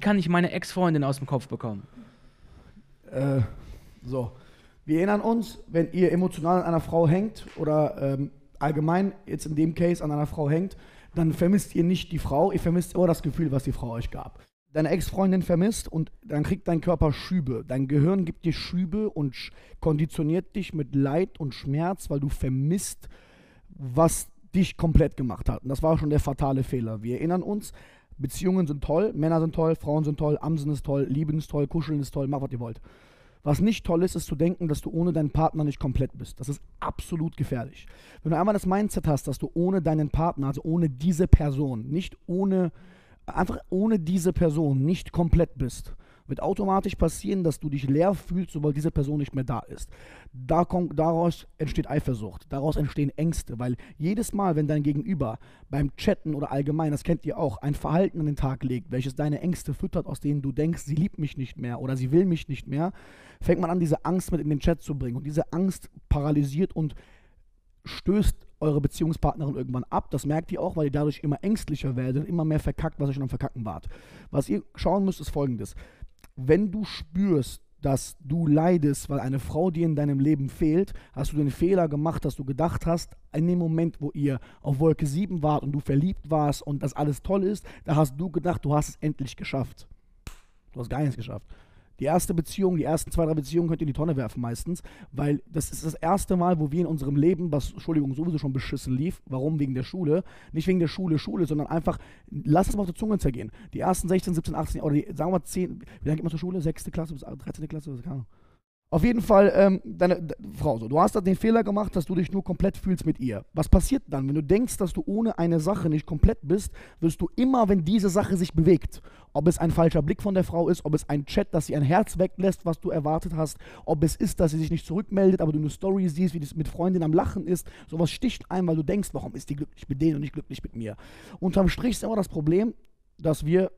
wie kann ich meine Ex-Freundin aus dem Kopf bekommen? Äh, so. Wir erinnern uns, wenn ihr emotional an einer Frau hängt oder ähm, allgemein jetzt in dem Case an einer Frau hängt, dann vermisst ihr nicht die Frau, ihr vermisst immer das Gefühl, was die Frau euch gab. Deine Ex-Freundin vermisst und dann kriegt dein Körper Schübe. Dein Gehirn gibt dir Schübe und konditioniert dich mit Leid und Schmerz, weil du vermisst, was dich komplett gemacht hat. Und das war schon der fatale Fehler. Wir erinnern uns, Beziehungen sind toll, Männer sind toll, Frauen sind toll, Amsen ist toll, Lieben ist toll, Kuscheln ist toll, mach was ihr wollt. Was nicht toll ist, ist zu denken, dass du ohne deinen Partner nicht komplett bist. Das ist absolut gefährlich. Wenn du einmal das Mindset hast, dass du ohne deinen Partner, also ohne diese Person, nicht ohne, einfach ohne diese Person nicht komplett bist, wird automatisch passieren, dass du dich leer fühlst, sobald diese Person nicht mehr da ist. Da kommt, daraus entsteht Eifersucht, daraus entstehen Ängste, weil jedes Mal, wenn dein Gegenüber beim Chatten oder allgemein, das kennt ihr auch, ein Verhalten an den Tag legt, welches deine Ängste füttert, aus denen du denkst, sie liebt mich nicht mehr oder sie will mich nicht mehr, fängt man an, diese Angst mit in den Chat zu bringen. Und diese Angst paralysiert und stößt eure Beziehungspartnerin irgendwann ab. Das merkt ihr auch, weil ihr dadurch immer ängstlicher werdet, immer mehr verkackt, was ihr schon am Verkacken wart. Was ihr schauen müsst, ist folgendes wenn du spürst, dass du leidest, weil eine Frau dir in deinem Leben fehlt, hast du den Fehler gemacht, dass du gedacht hast, in dem Moment, wo ihr auf Wolke 7 wart und du verliebt warst und das alles toll ist, da hast du gedacht, du hast es endlich geschafft. Du hast gar nichts geschafft. Die erste Beziehung, die ersten zwei, drei Beziehungen könnt ihr in die Tonne werfen meistens, weil das ist das erste Mal, wo wir in unserem Leben, was, Entschuldigung, sowieso schon beschissen lief, warum? Wegen der Schule, nicht wegen der Schule, Schule, sondern einfach, lass es mal auf der Zunge zergehen. Die ersten 16, 17, 18, oder die, sagen wir mal 10, wie lange geht man zur Schule? Sechste Klasse bis 13. Klasse, keine Ahnung. Auf jeden Fall, ähm, deine de, Frau, so, du hast da den Fehler gemacht, dass du dich nur komplett fühlst mit ihr. Was passiert dann? Wenn du denkst, dass du ohne eine Sache nicht komplett bist, wirst du immer, wenn diese Sache sich bewegt, ob es ein falscher Blick von der Frau ist, ob es ein Chat, dass sie ein Herz weglässt, was du erwartet hast, ob es ist, dass sie sich nicht zurückmeldet, aber du eine Story siehst, wie das mit Freundin am Lachen ist, sowas sticht ein, weil du denkst, warum ist die glücklich mit denen und nicht glücklich mit mir? Unterm Strich ist immer das Problem, dass wir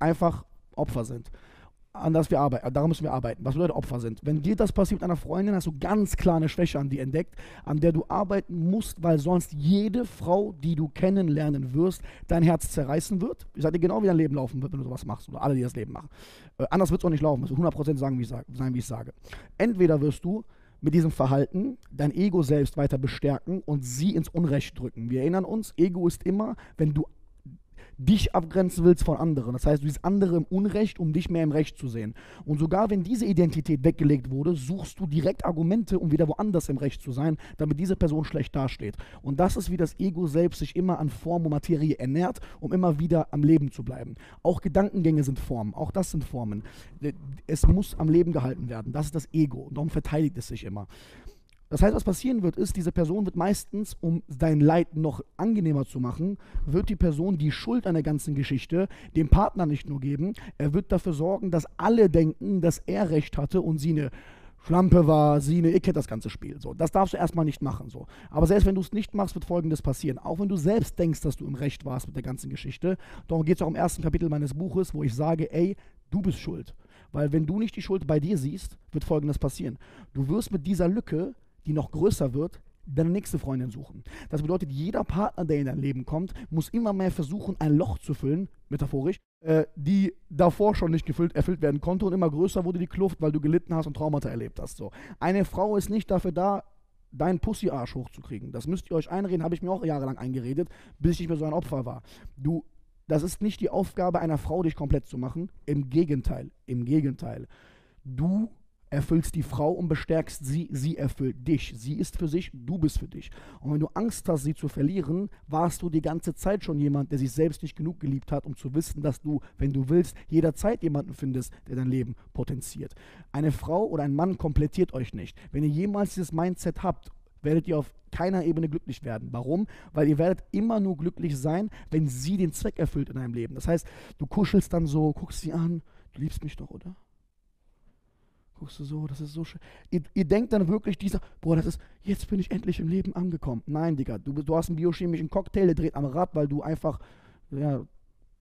einfach Opfer sind an das wir arbeiten, daran müssen wir arbeiten, was Leute Opfer sind. Wenn dir das passiert mit einer Freundin, hast du ganz klar eine Schwäche an die entdeckt, an der du arbeiten musst, weil sonst jede Frau, die du kennenlernen wirst, dein Herz zerreißen wird. Ich sage dir genau, wie dein Leben laufen wird, wenn du sowas machst, oder alle, die das Leben machen. Äh, anders wird es auch nicht laufen, es wird 100% sagen, wie sage, sein, wie ich sage. Entweder wirst du mit diesem Verhalten dein Ego selbst weiter bestärken und sie ins Unrecht drücken. Wir erinnern uns, Ego ist immer, wenn du dich abgrenzen willst von anderen. Das heißt, du siehst andere im Unrecht, um dich mehr im Recht zu sehen. Und sogar wenn diese Identität weggelegt wurde, suchst du direkt Argumente, um wieder woanders im Recht zu sein, damit diese Person schlecht dasteht. Und das ist, wie das Ego selbst sich immer an Form und Materie ernährt, um immer wieder am Leben zu bleiben. Auch Gedankengänge sind Formen, auch das sind Formen. Es muss am Leben gehalten werden. Das ist das Ego. Und darum verteidigt es sich immer. Das heißt, was passieren wird, ist, diese Person wird meistens, um dein Leid noch angenehmer zu machen, wird die Person die Schuld an der ganzen Geschichte dem Partner nicht nur geben, er wird dafür sorgen, dass alle denken, dass er recht hatte und sie eine Schlampe war, sie eine, ihr kennt das ganze Spiel. So, das darfst du erstmal nicht machen. So. Aber selbst wenn du es nicht machst, wird folgendes passieren. Auch wenn du selbst denkst, dass du im Recht warst mit der ganzen Geschichte, darum geht es auch im ersten Kapitel meines Buches, wo ich sage, ey, du bist schuld. Weil wenn du nicht die Schuld bei dir siehst, wird folgendes passieren. Du wirst mit dieser Lücke die noch größer wird, deine nächste Freundin suchen. Das bedeutet, jeder Partner, der in dein Leben kommt, muss immer mehr versuchen, ein Loch zu füllen, metaphorisch, äh, die davor schon nicht gefüllt, erfüllt werden konnte und immer größer wurde die Kluft, weil du gelitten hast und Traumata erlebt hast. So. Eine Frau ist nicht dafür da, deinen Pussy-Arsch hochzukriegen. Das müsst ihr euch einreden, habe ich mir auch jahrelang eingeredet, bis ich nicht mehr so ein Opfer war. Du, das ist nicht die Aufgabe einer Frau, dich komplett zu machen. Im Gegenteil, im Gegenteil. Du erfüllst die Frau und bestärkst sie, sie erfüllt dich. Sie ist für sich, du bist für dich. Und wenn du Angst hast, sie zu verlieren, warst du die ganze Zeit schon jemand, der sich selbst nicht genug geliebt hat, um zu wissen, dass du, wenn du willst, jederzeit jemanden findest, der dein Leben potenziert. Eine Frau oder ein Mann komplettiert euch nicht. Wenn ihr jemals dieses Mindset habt, werdet ihr auf keiner Ebene glücklich werden. Warum? Weil ihr werdet immer nur glücklich sein, wenn sie den Zweck erfüllt in deinem Leben. Das heißt, du kuschelst dann so, guckst sie an, du liebst mich doch, oder? Guckst du so, das ist so schön. Ihr, ihr, denkt dann wirklich dieser, boah, das ist, jetzt bin ich endlich im Leben angekommen. Nein, Digga, du, du hast einen biochemischen Cocktail, der dreht am Rad, weil du einfach, ja,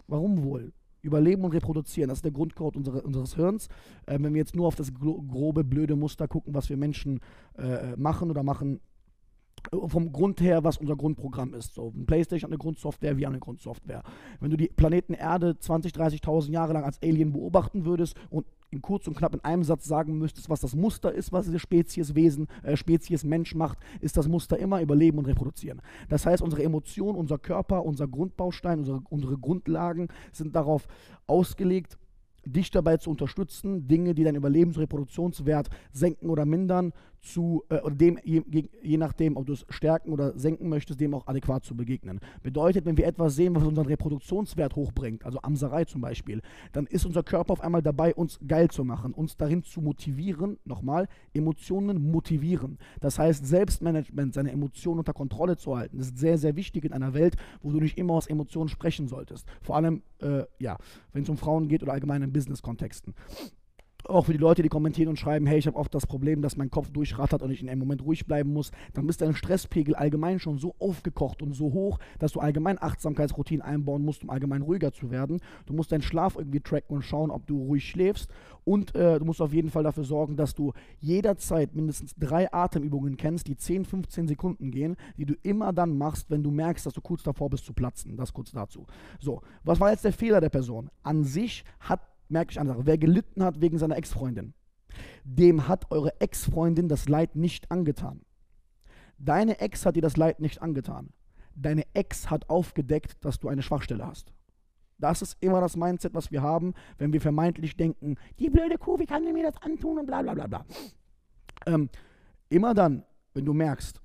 warum wohl? Überleben und reproduzieren, das ist der Grundcode unsere, unseres Hirns. Äh, wenn wir jetzt nur auf das grobe, blöde Muster gucken, was wir Menschen äh, machen oder machen vom Grund her, was unser Grundprogramm ist. So, ein Playstation hat eine Grundsoftware, wir haben eine Grundsoftware. Wenn du die Planeten Erde 20, 30.000 Jahre lang als Alien beobachten würdest und in kurz und knapp in einem Satz sagen müsstest, was das Muster ist, was diese Spezies Wesen, äh, Spezies Mensch macht, ist das Muster immer Überleben und Reproduzieren. Das heißt, unsere Emotionen, unser Körper, unser Grundbaustein, unsere, unsere Grundlagen sind darauf ausgelegt, dich dabei zu unterstützen, Dinge, die deinen Überlebens- und Reproduktionswert senken oder mindern, zu, äh, oder dem, je, je, nachdem, ob du es stärken oder senken möchtest, dem auch adäquat zu begegnen. Bedeutet, wenn wir etwas sehen, was unseren Reproduktionswert hochbringt, also Amserei zum Beispiel, dann ist unser Körper auf einmal dabei, uns geil zu machen, uns darin zu motivieren, nochmal, Emotionen motivieren. Das heißt, Selbstmanagement, seine Emotionen unter Kontrolle zu halten, ist sehr, sehr wichtig in einer Welt, wo du nicht immer aus Emotionen sprechen solltest. Vor allem, äh, ja, wenn es um Frauen geht oder allgemein in Business-Kontexten auch für die Leute, die kommentieren und schreiben, hey, ich habe oft das Problem, dass mein Kopf durchrattert und ich in einem Moment ruhig bleiben muss, dann ist dein Stresspegel allgemein schon so aufgekocht und so hoch, dass du allgemein Achtsamkeitsroutinen einbauen musst, um allgemein ruhiger zu werden. Du musst deinen Schlaf irgendwie tracken und schauen, ob du ruhig schläfst und äh, du musst auf jeden Fall dafür sorgen, dass du jederzeit mindestens drei Atemübungen kennst, die 10, 15 Sekunden gehen, die du immer dann machst, wenn du merkst, dass du kurz davor bist zu platzen. Das kurz dazu. So, was war jetzt der Fehler der Person? An sich hat merke ich eine Sache, wer gelitten hat wegen seiner Ex-Freundin, dem hat eure Ex-Freundin das Leid nicht angetan. Deine Ex hat dir das Leid nicht angetan. Deine Ex hat aufgedeckt, dass du eine Schwachstelle hast. Das ist immer das Mindset, was wir haben, wenn wir vermeintlich denken, die blöde Kuh, wie kann die mir das antun und bla bla bla bla. Ähm, immer dann, wenn du merkst,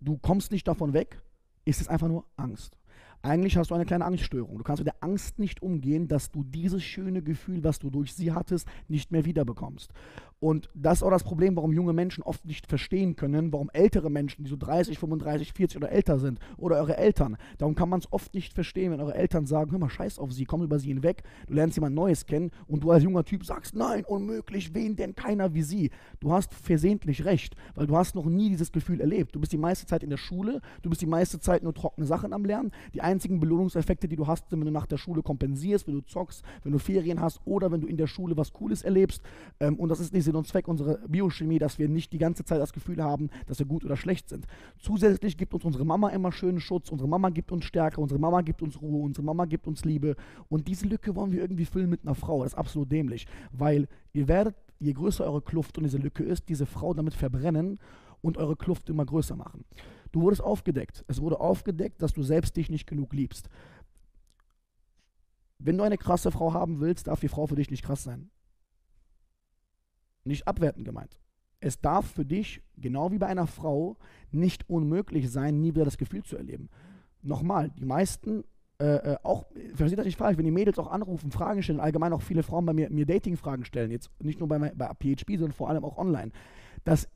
du kommst nicht davon weg, ist es einfach nur Angst. Eigentlich hast du eine kleine Angststörung. Du kannst mit der Angst nicht umgehen, dass du dieses schöne Gefühl, was du durch sie hattest, nicht mehr wiederbekommst. Und das ist auch das Problem, warum junge Menschen oft nicht verstehen können, warum ältere Menschen, die so 30, 35, 40 oder älter sind, oder eure Eltern, darum kann man es oft nicht verstehen, wenn eure Eltern sagen, hör mal, scheiß auf sie, komm über sie hinweg, du lernst jemand Neues kennen und du als junger Typ sagst, nein, unmöglich, wen denn keiner wie sie. Du hast versehentlich recht, weil du hast noch nie dieses Gefühl erlebt. Du bist die meiste Zeit in der Schule, du bist die meiste Zeit nur trockene Sachen am Lernen. Die einzigen Belohnungseffekte, die du hast, sind, wenn du nach der Schule kompensierst, wenn du zockst, wenn du Ferien hast oder wenn du in der Schule was Cooles erlebst. Ähm, und das ist nicht Sinn und Zweck unserer Biochemie, dass wir nicht die ganze Zeit das Gefühl haben, dass wir gut oder schlecht sind. Zusätzlich gibt uns unsere Mama immer schönen Schutz, unsere Mama gibt uns Stärke, unsere Mama gibt uns Ruhe, unsere Mama gibt uns Liebe. Und diese Lücke wollen wir irgendwie füllen mit einer Frau. Das ist absolut dämlich, weil ihr werdet, je größer eure Kluft und diese Lücke ist, diese Frau damit verbrennen und eure Kluft immer größer machen. Du wurdest aufgedeckt. Es wurde aufgedeckt, dass du selbst dich nicht genug liebst. Wenn du eine krasse Frau haben willst, darf die Frau für dich nicht krass sein. Nicht abwertend gemeint. Es darf für dich, genau wie bei einer Frau, nicht unmöglich sein, nie wieder das Gefühl zu erleben. Nochmal, die meisten, äh, äh auch, versteht das nicht falsch, wenn die Mädels auch anrufen, Fragen stellen, allgemein auch viele Frauen bei mir, mir Dating-Fragen stellen, jetzt nicht nur bei, bei PHP, sondern vor allem auch online, dass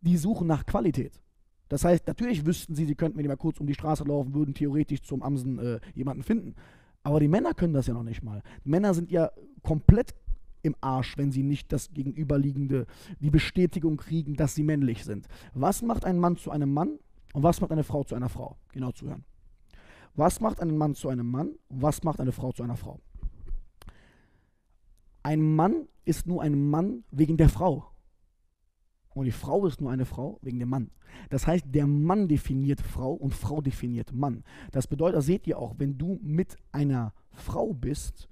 die suchen nach Qualität. Das heißt, natürlich wüssten sie, sie könnten, wenn die mal kurz um die Straße laufen würden, theoretisch zum Amsen äh, jemanden finden. Aber die Männer können das ja noch nicht mal. Männer sind ja komplett im Arsch, wenn sie nicht das Gegenüberliegende, die Bestätigung kriegen, dass sie männlich sind. Was macht ein Mann zu einem Mann und was macht eine Frau zu einer Frau? Genau zuhören. Was macht einen Mann zu einem Mann und was macht eine Frau zu einer Frau? Ein Mann ist nur ein Mann wegen der Frau. Und die Frau ist nur eine Frau wegen dem Mann. Das heißt, der Mann definiert Frau und Frau definiert Mann. Das bedeutet, das seht ihr auch, wenn du mit einer Frau bist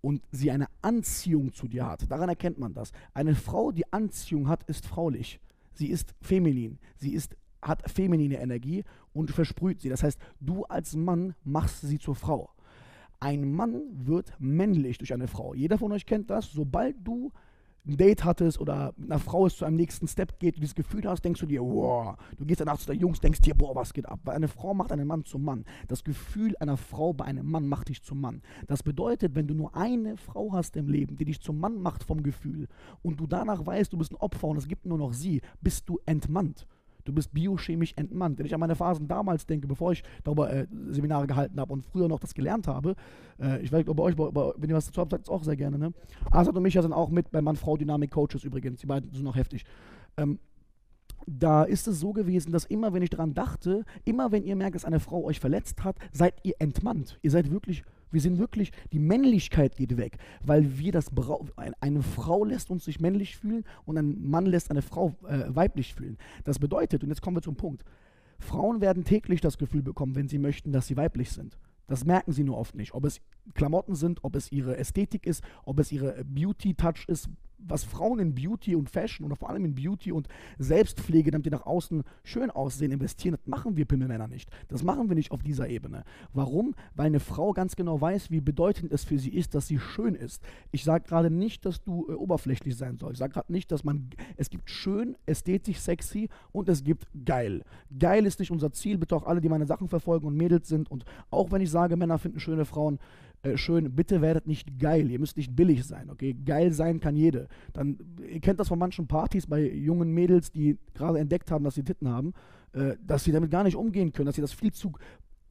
und sie eine Anziehung zu dir hat, daran erkennt man das. Eine Frau, die Anziehung hat, ist fraulich. Sie ist feminin. Sie ist, hat feminine Energie und versprüht sie. Das heißt, du als Mann machst sie zur Frau. Ein Mann wird männlich durch eine Frau. Jeder von euch kennt das. Sobald du ein Date hattest oder mit einer Frau es zu einem nächsten Step geht, du dieses Gefühl hast, denkst du dir, wow, du gehst danach zu der Jungs, denkst dir, boah, was geht ab? Weil eine Frau macht einen Mann zum Mann. Das Gefühl einer Frau bei einem Mann macht dich zum Mann. Das bedeutet, wenn du nur eine Frau hast im Leben, die dich zum Mann macht vom Gefühl und du danach weißt, du bist ein Opfer und es gibt nur noch sie, bist du entmannt. Du bist biochemisch entmannt. Wenn ich an meine Phasen damals denke, bevor ich darüber äh, Seminare gehalten habe und früher noch das gelernt habe, äh, ich weiß, bei euch, bei, bei, wenn ihr was dazu habt, sagt es auch sehr gerne. Ne? Asad und Micha sind auch mit bei Mann-Frau-Dynamik-Coaches übrigens. Die beiden sind noch heftig. Ähm, da ist es so gewesen, dass immer, wenn ich daran dachte, immer wenn ihr merkt, dass eine Frau euch verletzt hat, seid ihr entmannt. Ihr seid wirklich wir sind wirklich, die Männlichkeit geht weg, weil wir das Brau eine Frau lässt uns sich männlich fühlen und ein Mann lässt eine Frau äh, weiblich fühlen. Das bedeutet, und jetzt kommen wir zum Punkt, Frauen werden täglich das Gefühl bekommen, wenn sie möchten, dass sie weiblich sind. Das merken sie nur oft nicht. Ob es Klamotten sind, ob es ihre Ästhetik ist, ob es ihre Beauty-Touch ist, was Frauen in Beauty und Fashion oder vor allem in Beauty und Selbstpflege, damit die nach außen schön aussehen, investieren, das machen wir Pimmelmänner nicht. Das machen wir nicht auf dieser Ebene. Warum? Weil eine Frau ganz genau weiß, wie bedeutend es für sie ist, dass sie schön ist. Ich sage gerade nicht, dass du äh, oberflächlich sein sollst. Ich sage gerade nicht, dass man, es gibt schön, ästhetisch, sexy und es gibt geil. Geil ist nicht unser Ziel. Bitte auch alle, die meine Sachen verfolgen und Mädels sind und auch wenn ich sage, Männer finden schöne Frauen, äh, schön, bitte werdet nicht geil, ihr müsst nicht billig sein, okay? Geil sein kann jede. Dann, ihr kennt das von manchen Partys bei jungen Mädels, die gerade entdeckt haben, dass sie Titten haben, äh, dass sie damit gar nicht umgehen können, dass sie das viel zu.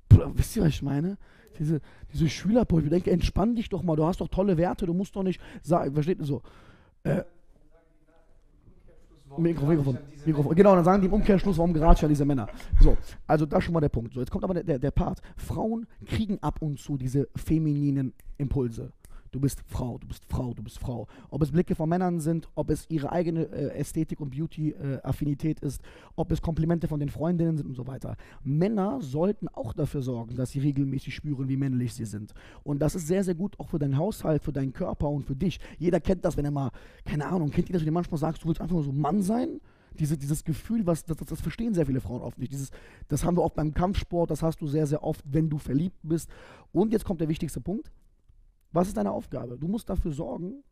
Wisst ihr, was ich meine? Diese, diese Schülerpost, ich denke, entspann dich doch mal, du hast doch tolle Werte, du musst doch nicht sagen, versteht ihr so? Äh, Mikrofon, Mikrofon, Mikrofon. Genau, dann sagen die im Umkehrschluss, warum geratscht ja diese Männer. So, also das ist schon mal der Punkt. So, jetzt kommt aber der, der, der Part. Frauen kriegen ab und zu diese femininen Impulse du bist Frau, du bist Frau, du bist Frau. Ob es Blicke von Männern sind, ob es ihre eigene äh, Ästhetik und Beauty-Affinität äh, ist, ob es Komplimente von den Freundinnen sind und so weiter. Männer sollten auch dafür sorgen, dass sie regelmäßig spüren, wie männlich sie sind. Und das ist sehr, sehr gut auch für deinen Haushalt, für deinen Körper und für dich. Jeder kennt das, wenn er mal, keine Ahnung, kennt ihr das, wenn du manchmal sagst, du willst einfach nur so Mann sein? Diese, dieses Gefühl, was, das, das, verstehen sehr viele Frauen oft nicht. Dieses, das haben wir auch beim Kampfsport, das hast du sehr, sehr oft, wenn du verliebt bist. Und jetzt kommt der wichtigste Punkt. Was ist deine Aufgabe? Du musst dafür sorgen,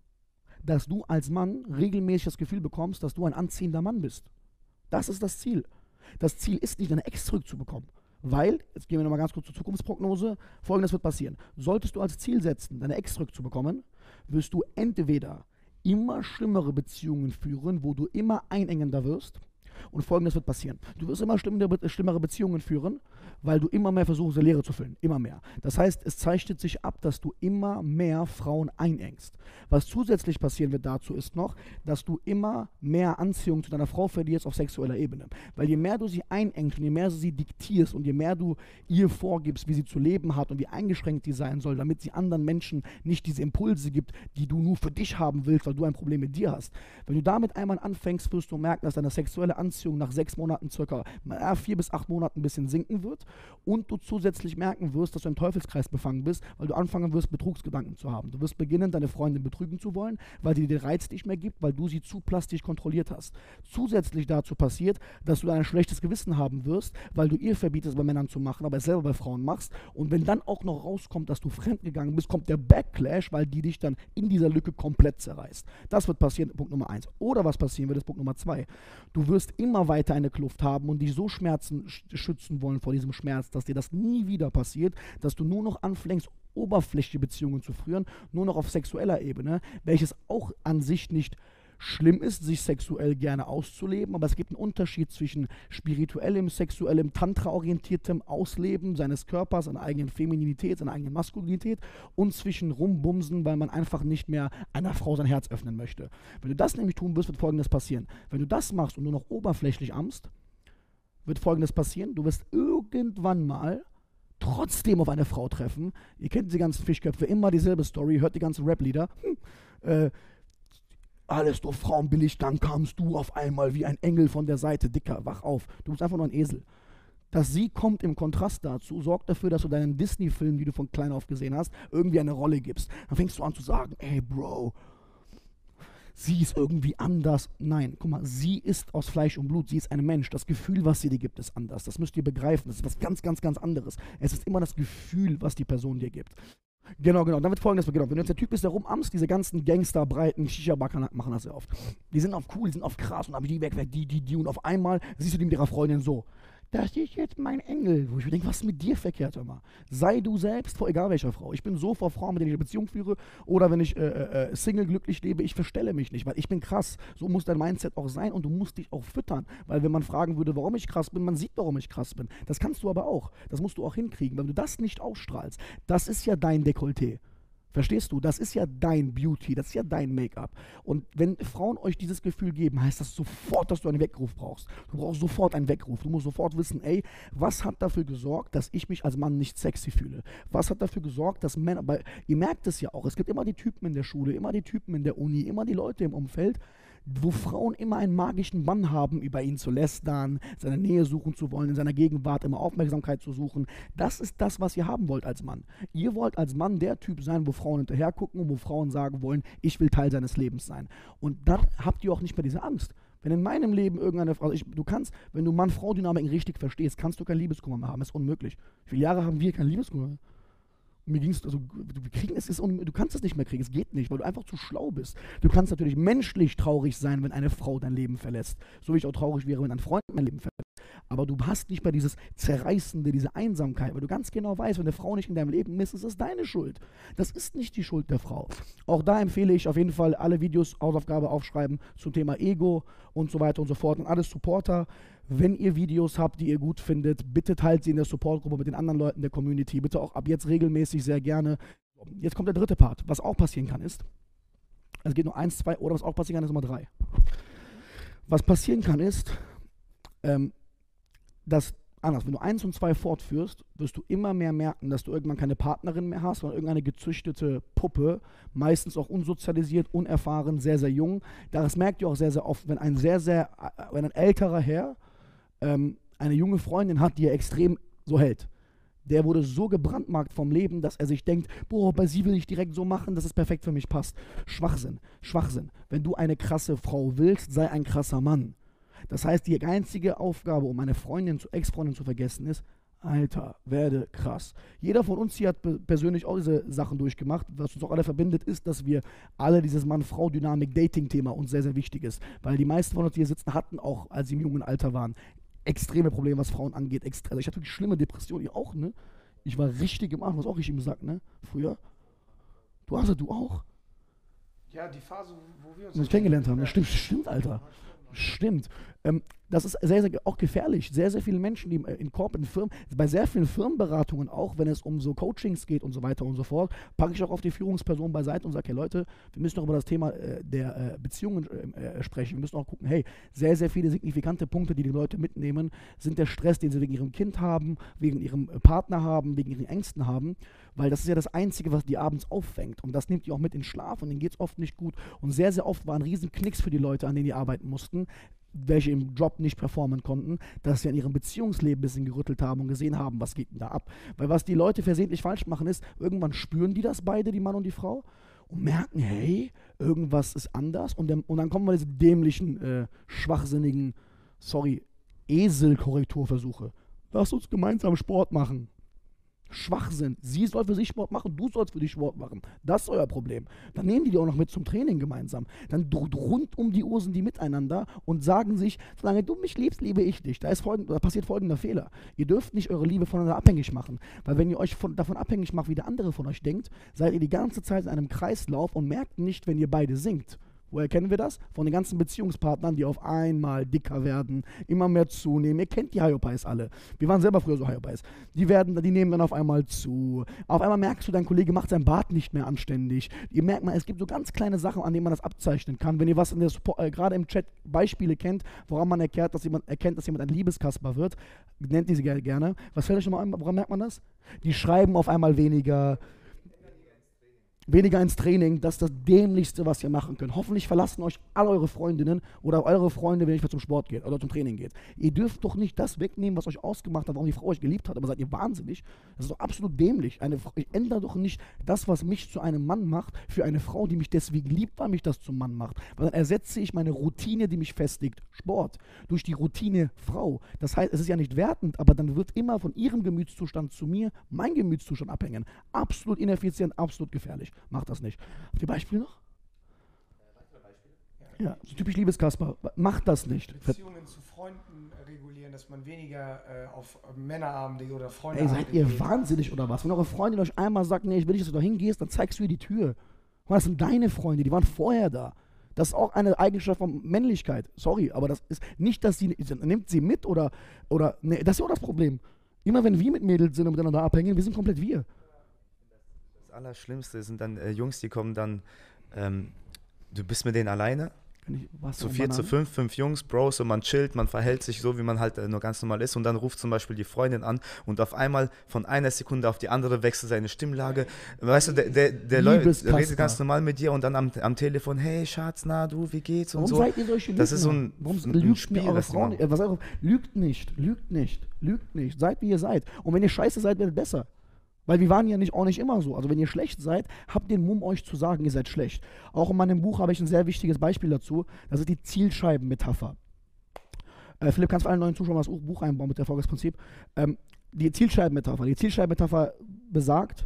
dass du als Mann regelmäßig das Gefühl bekommst, dass du ein anziehender Mann bist. Das ist das Ziel. Das Ziel ist nicht, deine Ex zurückzubekommen. Weil, jetzt gehen wir nochmal ganz kurz zur Zukunftsprognose, folgendes wird passieren. Solltest du als Ziel setzen, deine Ex zurückzubekommen, wirst du entweder immer schlimmere Beziehungen führen, wo du immer einengender wirst, und folgendes wird passieren. Du wirst immer schlimmere Beziehungen führen, weil du immer mehr versuchst, die Leere zu füllen. Immer mehr. Das heißt, es zeichnet sich ab, dass du immer mehr Frauen einengst. Was zusätzlich passieren wird dazu ist noch, dass du immer mehr Anziehung zu deiner Frau verlierst auf sexueller Ebene. Weil je mehr du sie einengst und je mehr du sie diktierst und je mehr du ihr vorgibst, wie sie zu leben hat und wie eingeschränkt sie sein soll, damit sie anderen Menschen nicht diese Impulse gibt, die du nur für dich haben willst, weil du ein Problem mit dir hast. Wenn du damit einmal anfängst, wirst du merken, dass deine sexuelle Anziehung nach sechs Monaten circa äh, vier bis acht Monaten ein bisschen sinken wird und du zusätzlich merken wirst, dass du im Teufelskreis befangen bist, weil du anfangen wirst, Betrugsgedanken zu haben. Du wirst beginnen, deine Freundin betrügen zu wollen, weil sie dir den Reiz nicht mehr gibt, weil du sie zu plastisch kontrolliert hast. Zusätzlich dazu passiert, dass du ein schlechtes Gewissen haben wirst, weil du ihr verbietest, bei Männern zu machen, aber es selber bei Frauen machst. Und wenn dann auch noch rauskommt, dass du fremdgegangen bist, kommt der Backlash, weil die dich dann in dieser Lücke komplett zerreißt. Das wird passieren, Punkt Nummer eins. Oder was passieren wird, ist Punkt Nummer zwei. Du wirst immer weiter eine Kluft haben und dich so Schmerzen schützen wollen vor diesem Schmerz, dass dir das nie wieder passiert, dass du nur noch anfängst, oberflächliche Beziehungen zu führen, nur noch auf sexueller Ebene, welches auch an sich nicht schlimm ist, sich sexuell gerne auszuleben, aber es gibt einen Unterschied zwischen spirituellem, sexuellem, tantra-orientiertem Ausleben seines Körpers, seiner eigenen Femininität, seiner eigenen Maskulinität und zwischen rumbumsen, weil man einfach nicht mehr einer Frau sein Herz öffnen möchte. Wenn du das nämlich tun wirst, wird folgendes passieren. Wenn du das machst und nur noch oberflächlich amst, wird folgendes passieren. Du wirst irgendwann mal trotzdem auf eine Frau treffen. Ihr kennt die ganzen Fischköpfe, immer dieselbe Story, hört die ganzen Rap-Lieder. Hm, äh, alles nur frauenbillig, dann kamst du auf einmal wie ein Engel von der Seite, Dicker, wach auf. Du bist einfach nur ein Esel. Dass sie kommt im Kontrast dazu, sorgt dafür, dass du deinen Disney-Film, die du von klein auf gesehen hast, irgendwie eine Rolle gibst. Dann fängst du an zu sagen, ey Bro, sie ist irgendwie anders. Nein, guck mal, sie ist aus Fleisch und Blut, sie ist ein Mensch. Das Gefühl, was sie dir gibt, ist anders. Das müsst ihr begreifen. Das ist was ganz, ganz, ganz anderes. Es ist immer das Gefühl, was die Person dir gibt. Genau, genau. Dann wird folgendes genau. Wenn du jetzt der Typ bist, der rumamst, diese ganzen Gangster, breiten Shisha-Backer machen das sehr oft. Die sind auf cool, die sind auf krass und aber die weg, weg, die, die, die und auf einmal siehst du die mit ihrer Freundin so das ist jetzt mein Engel. Wo ich mir denke, was ist mit dir verkehrt immer? Sei du selbst, vor egal welcher Frau. Ich bin so vor Frauen, mit denen ich eine Beziehung führe oder wenn ich äh, äh, äh, Single glücklich lebe, ich verstelle mich nicht, weil ich bin krass. So muss dein Mindset auch sein und du musst dich auch füttern. Weil wenn man fragen würde, warum ich krass bin, man sieht, warum ich krass bin. Das kannst du aber auch. Das musst du auch hinkriegen. Wenn du das nicht ausstrahlst, das ist ja dein Dekolleté. Verstehst du? Das ist ja dein Beauty, das ist ja dein Make-up. Und wenn Frauen euch dieses Gefühl geben, heißt das sofort, dass du einen Weckruf brauchst. Du brauchst sofort einen Weckruf. Du musst sofort wissen, ey, was hat dafür gesorgt, dass ich mich als Mann nicht sexy fühle? Was hat dafür gesorgt, dass Männer, weil ihr merkt es ja auch, es gibt immer die Typen in der Schule, immer die Typen in der Uni, immer die Leute im Umfeld, wo Frauen immer einen magischen Bann haben, über ihn zu lästern, seine Nähe suchen zu wollen, in seiner Gegenwart immer Aufmerksamkeit zu suchen. Das ist das, was ihr haben wollt als Mann. Ihr wollt als Mann der Typ sein, wo Frauen hinterher gucken und wo Frauen sagen wollen, ich will Teil seines Lebens sein. Und dann habt ihr auch nicht mehr diese Angst. Wenn in meinem Leben irgendeine Frau, ich, du kannst, wenn du Mann-Frau-Dynamiken richtig verstehst, kannst du kein Liebeskummer mehr haben. Ist unmöglich. Wie viele Jahre haben wir kein Liebeskummer? Mir ging es, also wir kriegen es, ist du kannst es nicht mehr kriegen, es geht nicht, weil du einfach zu schlau bist. Du kannst natürlich menschlich traurig sein, wenn eine Frau dein Leben verlässt. So wie ich auch traurig wäre, wenn ein Freund mein Leben verlässt. Aber du hast nicht mehr dieses Zerreißende, diese Einsamkeit, weil du ganz genau weißt, wenn eine Frau nicht in deinem Leben ist, ist es deine Schuld. Das ist nicht die Schuld der Frau. Auch da empfehle ich auf jeden Fall alle Videos, Hausaufgabe aufschreiben zum Thema Ego und so weiter und so fort und alles Supporter. Wenn ihr Videos habt, die ihr gut findet, bitte teilt sie in der Supportgruppe mit den anderen Leuten der Community. Bitte auch ab jetzt regelmäßig sehr gerne. Jetzt kommt der dritte Part. Was auch passieren kann, ist, es geht nur eins, zwei, oder was auch passieren kann, ist Nummer drei. Was passieren kann, ist, ähm, dass anders, wenn du eins und zwei fortführst, wirst du immer mehr merken, dass du irgendwann keine Partnerin mehr hast, sondern irgendeine gezüchtete Puppe, meistens auch unsozialisiert, unerfahren, sehr, sehr jung. Das merkt ihr auch sehr, sehr oft, wenn ein sehr, sehr, äh, wenn ein älterer Herr ähm, eine junge Freundin hat, die er extrem so hält. Der wurde so gebrandmarkt vom Leben, dass er sich denkt, boah, bei sie will ich direkt so machen, dass es perfekt für mich passt. Schwachsinn, Schwachsinn. Wenn du eine krasse Frau willst, sei ein krasser Mann. Das heißt, die einzige Aufgabe, um eine Freundin, Ex-Freundin zu vergessen, ist, Alter, werde krass. Jeder von uns hier hat persönlich auch diese Sachen durchgemacht. Was uns auch alle verbindet, ist, dass wir alle dieses Mann-Frau-Dynamik-Dating-Thema uns sehr, sehr wichtig ist. Weil die meisten von uns, die hier sitzen, hatten auch, als sie im jungen Alter waren, extreme Probleme, was Frauen angeht. Extre also ich hatte wirklich schlimme Depressionen, ihr auch, ne? Ich war richtig im Arsch, hast auch richtig im Sack, ne? Früher. Du hast du auch? Ja, die Phase, wo wir uns, uns kennengelernt haben. Das stimmt, stimmt, Alter. Stimmt. Ähm, das ist sehr, sehr auch gefährlich. Sehr, sehr viele Menschen, die in Korb, in Firmen, bei sehr vielen Firmenberatungen auch, wenn es um so Coachings geht und so weiter und so fort, packe ich auch auf die Führungsperson beiseite und sage, hey Leute, wir müssen noch über das Thema äh, der äh, Beziehungen äh, sprechen. Wir müssen auch gucken, hey, sehr, sehr viele signifikante Punkte, die die Leute mitnehmen, sind der Stress, den sie wegen ihrem Kind haben, wegen ihrem äh, Partner haben, wegen ihren Ängsten haben, weil das ist ja das Einzige, was die abends auffängt und das nimmt die auch mit in Schlaf und denen geht es oft nicht gut und sehr, sehr oft war ein riesen Knicks für die Leute, an denen die arbeiten mussten, welche im Job nicht performen konnten, dass sie an ihrem Beziehungsleben ein bisschen gerüttelt haben und gesehen haben, was geht denn da ab. Weil was die Leute versehentlich falsch machen ist, irgendwann spüren die das beide, die Mann und die Frau, und merken, hey, irgendwas ist anders. Und dann, und dann kommen wir diese dämlichen, äh, schwachsinnigen, sorry, Eselkorrekturversuche. Lass uns gemeinsam Sport machen. Schwachsinn. Sie soll für sich Sport machen, du sollst für dich Sport machen. Das ist euer Problem. Dann nehmen die die auch noch mit zum Training gemeinsam. Dann rund um die Uhr sind die miteinander und sagen sich, solange du mich liebst, liebe ich dich. Da, ist folgend, da passiert folgender Fehler. Ihr dürft nicht eure Liebe voneinander abhängig machen. Weil wenn ihr euch von, davon abhängig macht, wie der andere von euch denkt, seid ihr die ganze Zeit in einem Kreislauf und merkt nicht, wenn ihr beide singt. Woher kennen wir das? Von den ganzen Beziehungspartnern, die auf einmal dicker werden, immer mehr zunehmen. Ihr kennt die Hyopies alle. Wir waren selber früher so Hyopies. Die werden, die nehmen dann auf einmal zu. Auf einmal merkst du, dein Kollege macht sein Bart nicht mehr anständig. Ihr merkt mal, es gibt so ganz kleine Sachen, an denen man das abzeichnen kann. Wenn ihr was in der äh, gerade im Chat Beispiele kennt, woran man erkennt, dass jemand erkennt, dass jemand ein Liebeskasper wird, nennt diese gerne. Was fällt euch nochmal ein? Woran merkt man das? Die schreiben auf einmal weniger weniger ins Training, das ist das Dämlichste, was ihr machen könnt. Hoffentlich verlassen euch alle eure Freundinnen oder eure Freunde, wenn ihr zum Sport geht oder zum Training geht. Ihr dürft doch nicht das wegnehmen, was euch ausgemacht hat, warum die Frau euch geliebt hat, aber seid ihr wahnsinnig? Das ist doch absolut dämlich. Eine, ich ändere doch nicht das, was mich zu einem Mann macht, für eine Frau, die mich deswegen liebt, weil mich das zum Mann macht. Weil dann ersetze ich meine Routine, die mich festigt, Sport, durch die Routine Frau. Das heißt, es ist ja nicht wertend, aber dann wird immer von ihrem Gemütszustand zu mir mein Gemütszustand abhängen. Absolut ineffizient, absolut gefährlich. Macht das nicht. Habt ihr Beispiele noch? Ja, so typisch Liebeskasper. Macht das nicht. Beziehungen zu Freunden regulieren, dass man weniger äh, auf Männerabende oder Freunde. Ey, seid ihr wahnsinnig oder was? Wenn eure Freundin euch einmal sagt, nee, ich will nicht, dass du da hingehst, dann zeigst du ihr die Tür. Und das sind deine Freunde, die waren vorher da. Das ist auch eine Eigenschaft von Männlichkeit. Sorry, aber das ist nicht, dass sie nimmt sie mit oder oder nee, das ist ja auch das Problem. Immer wenn wir mit Mädels sind und miteinander abhängen, wir sind komplett wir. Allerschlimmste sind dann äh, Jungs, die kommen dann, ähm, du bist mit denen alleine ich, Zu vier, zu fünf, fünf Jungs, Bros, und man chillt, man verhält sich so, wie man halt äh, nur ganz normal ist. Und dann ruft zum Beispiel die Freundin an und auf einmal von einer Sekunde auf die andere wechselt seine Stimmlage. Weißt du, der, der, der redet ganz normal mit dir und dann am, am Telefon, hey Schatz, na du, wie geht's und Warum so. seid ihr solche Lügner? Das ist so ein- Warum ein lügt Spiel, mir eure Frauen? Äh, was eure, lügt nicht, lügt nicht, lügt nicht. Seid wie ihr seid. Und wenn ihr scheiße seid, werdet besser. Weil wir waren ja nicht, auch nicht immer so. Also wenn ihr schlecht seid, habt den Mumm, euch zu sagen, ihr seid schlecht. Auch in meinem Buch habe ich ein sehr wichtiges Beispiel dazu. Das ist die Zielscheibenmetapher. Äh, Philipp, kannst du allen neuen Zuschauern das Buch einbauen mit Erfolgsprinzip? Ähm, die Zielscheibenmetapher. Die Zielscheibenmetapher besagt,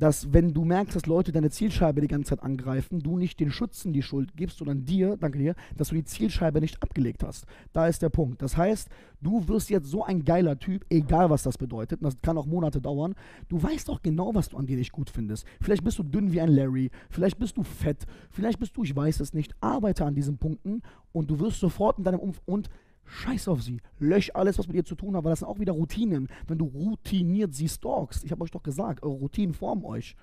dass wenn du merkst, dass Leute deine Zielscheibe die ganze Zeit angreifen, du nicht den Schützen die Schuld gibst, sondern dir, danke dir, dass du die Zielscheibe nicht abgelegt hast. Da ist der Punkt. Das heißt, du wirst jetzt so ein geiler Typ, egal was das bedeutet, und das kann auch Monate dauern, du weißt auch genau, was du an dir nicht gut findest. Vielleicht bist du dünn wie ein Larry, vielleicht bist du fett, vielleicht bist du, ich weiß es nicht, arbeite an diesen Punkten und du wirst sofort in deinem Umfeld und Scheiß auf sie. Lösch alles, was mit ihr zu tun hat, weil das sind auch wieder Routinen. Wenn du routiniert sie stalkst, ich habe euch doch gesagt, eure Routinen formen euch.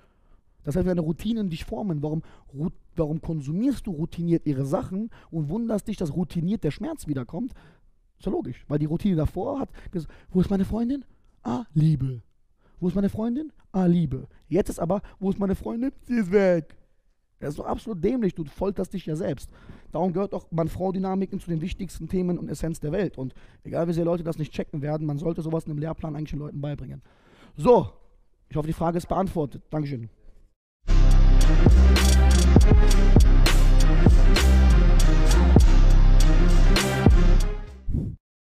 Das heißt, deine Routinen dich formen. Warum, ru- warum konsumierst du routiniert ihre Sachen und wunderst dich, dass routiniert der Schmerz wiederkommt? Ist ja logisch, weil die Routine davor hat gesagt, wo ist meine Freundin? Ah, Liebe. Wo ist meine Freundin? Ah, Liebe. Jetzt ist aber, wo ist meine Freundin? Sie ist weg. Das ist doch absolut dämlich, du folterst dich ja selbst. Darum gehört auch Mann-Frau-Dynamiken zu den wichtigsten Themen und Essenz der Welt. Und egal wie sehr Leute das nicht checken werden, man sollte sowas in einem Lehrplan eigentlich den Leuten beibringen. So, ich hoffe, die Frage ist beantwortet. Dankeschön.